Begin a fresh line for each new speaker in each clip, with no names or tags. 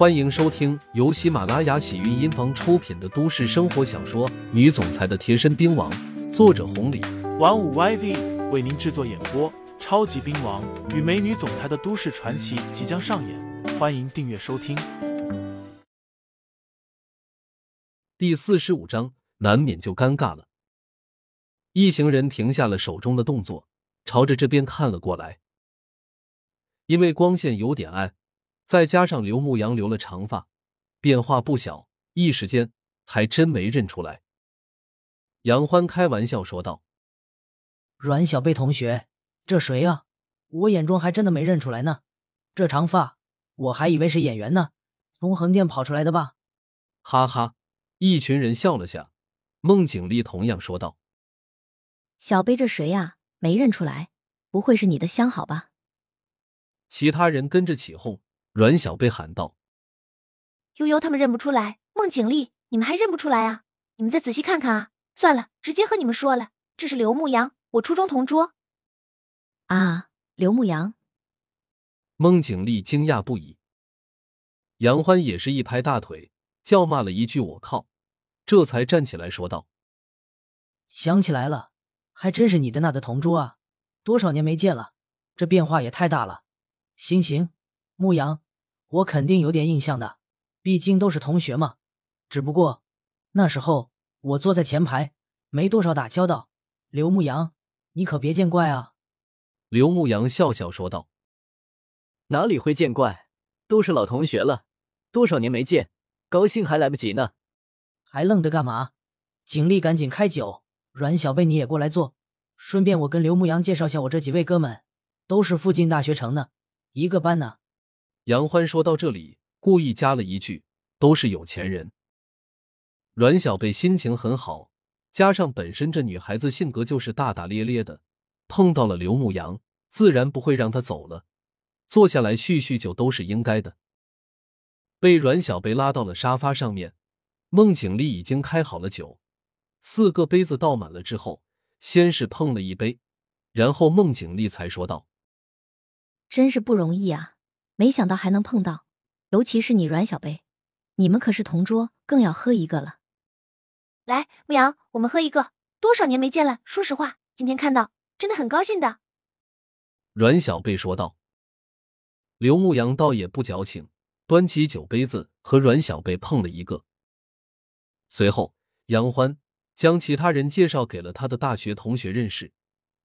欢迎收听由喜马拉雅喜韵音房出品的都市生活小说《女总裁的贴身兵王》，作者红礼，
玩五 YV 为您制作演播。超级兵王与美女总裁的都市传奇即将上演，欢迎订阅收听。
第四十五章，难免就尴尬了。一行人停下了手中的动作，朝着这边看了过来。因为光线有点暗，再加上刘牧阳留了长发，变化不小，一时间还真没认出来。杨欢开玩笑说道：“
阮小贝同学。”这谁啊？我眼中还真的没认出来呢。这长发，我还以为是演员呢，从横店跑出来的吧？
哈哈，一群人笑了下。孟景丽同样说道：“
小贝，这谁呀？没认出来，不会是你的相好吧？”
其他人跟着起哄。阮小贝喊道：“
悠悠他们认不出来，孟景丽，你们还认不出来啊？你们再仔细看看啊！算了，直接和你们说了，这是刘牧阳，我初中同桌。”
啊，刘牧阳！
孟景丽惊讶不已。杨欢也是一拍大腿，叫骂了一句“我靠”，这才站起来说道：“
想起来了，还真是你的那的同桌啊！多少年没见了，这变化也太大了。行行，牧阳，我肯定有点印象的，毕竟都是同学嘛。只不过那时候我坐在前排，没多少打交道。刘牧阳，你可别见怪啊！”
刘牧阳笑笑说道：“
哪里会见怪，都是老同学了，多少年没见，高兴还来不及呢。
还愣着干嘛？景丽，赶紧开酒。阮小贝，你也过来坐。顺便我跟刘牧阳介绍下我这几位哥们，都是附近大学城的，一个班呢。”
杨欢说到这里，故意加了一句：“都是有钱人。”阮小贝心情很好，加上本身这女孩子性格就是大大咧咧的。碰到了刘牧阳，自然不会让他走了。坐下来叙叙旧都是应该的。被阮小贝拉到了沙发上面，孟景丽已经开好了酒，四个杯子倒满了之后，先是碰了一杯，然后孟景丽才说道：“
真是不容易啊，没想到还能碰到，尤其是你阮小贝，你们可是同桌，更要喝一个了。
来，牧阳，我们喝一个。多少年没见了，说实话，今天看到。”真的很高兴的，
阮小贝说道。刘牧阳倒也不矫情，端起酒杯子和阮小贝碰了一个。随后，杨欢将其他人介绍给了他的大学同学认识，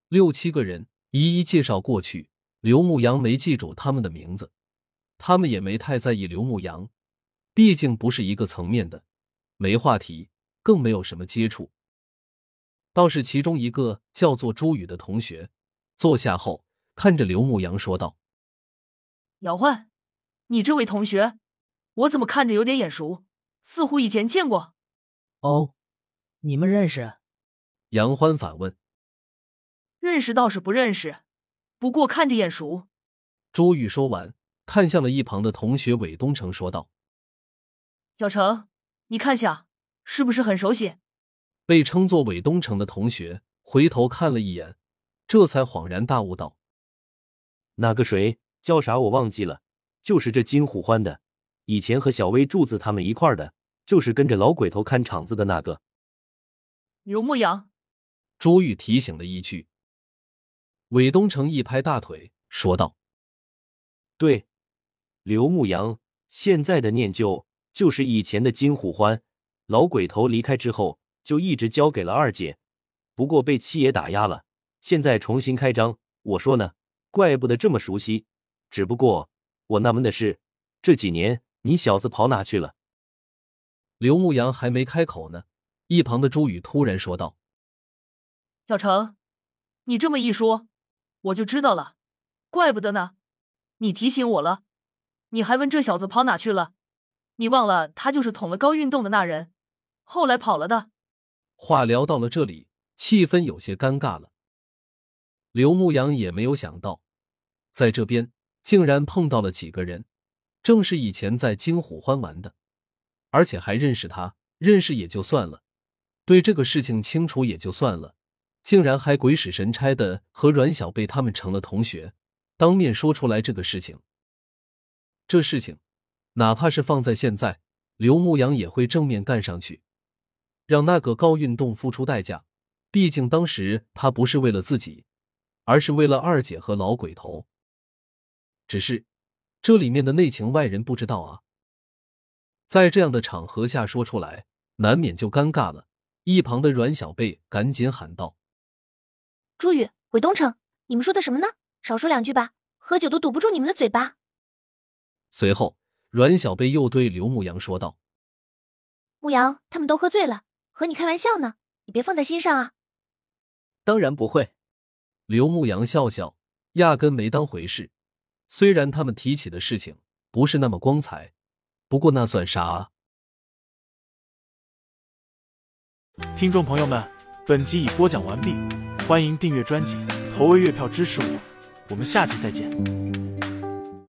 六七个人一一介绍过去。刘牧阳没记住他们的名字，他们也没太在意刘牧阳，毕竟不是一个层面的，没话题，更没有什么接触。倒是其中一个叫做朱宇的同学，坐下后看着刘牧阳说道：“
姚欢，你这位同学，我怎么看着有点眼熟？似乎以前见过。”“
哦，你们认识？”
杨欢反问。
“认识倒是不认识，不过看着眼熟。”
朱宇说完，看向了一旁的同学韦东城，说道：“
小程，你看下，是不是很熟悉？”
被称作韦东城的同学回头看了一眼，这才恍然大悟道：“
那个谁叫啥？我忘记了，就是这金虎欢的，以前和小薇、柱子他们一块的，就是跟着老鬼头看场子的那个。”
刘牧阳，
朱玉提醒了一句。韦东城一拍大腿说道：“
对，刘牧阳现在的念旧就是以前的金虎欢，老鬼头离开之后。”就一直交给了二姐，不过被七爷打压了，现在重新开张。我说呢，怪不得这么熟悉。只不过我纳闷的是，这几年你小子跑哪去了？
刘牧阳还没开口呢，一旁的朱宇突然说道：“
小程，你这么一说，我就知道了。怪不得呢，你提醒我了。你还问这小子跑哪去了？你忘了他就是捅了高运动的那人，后来跑了的。”
话聊到了这里，气氛有些尴尬了。刘牧阳也没有想到，在这边竟然碰到了几个人，正是以前在金虎欢玩的，而且还认识他，认识也就算了，对这个事情清楚也就算了，竟然还鬼使神差的和阮小贝他们成了同学，当面说出来这个事情。这事情哪怕是放在现在，刘牧阳也会正面干上去，让那个高运动付出代价。毕竟当时他不是为了自己，而是为了二姐和老鬼头。只是这里面的内情外人不知道啊，在这样的场合下说出来，难免就尴尬了。一旁的阮小贝赶紧喊道：“
朱宇、韦东城，你们说的什么呢？少说两句吧，喝酒都堵不住你们的嘴巴。”
随后，阮小贝又对刘牧阳说道：“
牧阳，他们都喝醉了，和你开玩笑呢，你别放在心上啊。”
当然不会。
刘牧阳笑笑，压根没当回事。虽然他们提起的事情不是那么光彩，不过那算啥啊？
听众朋友们，本集已播讲完毕，欢迎订阅专辑，投喂月票支持我，我们下集再见。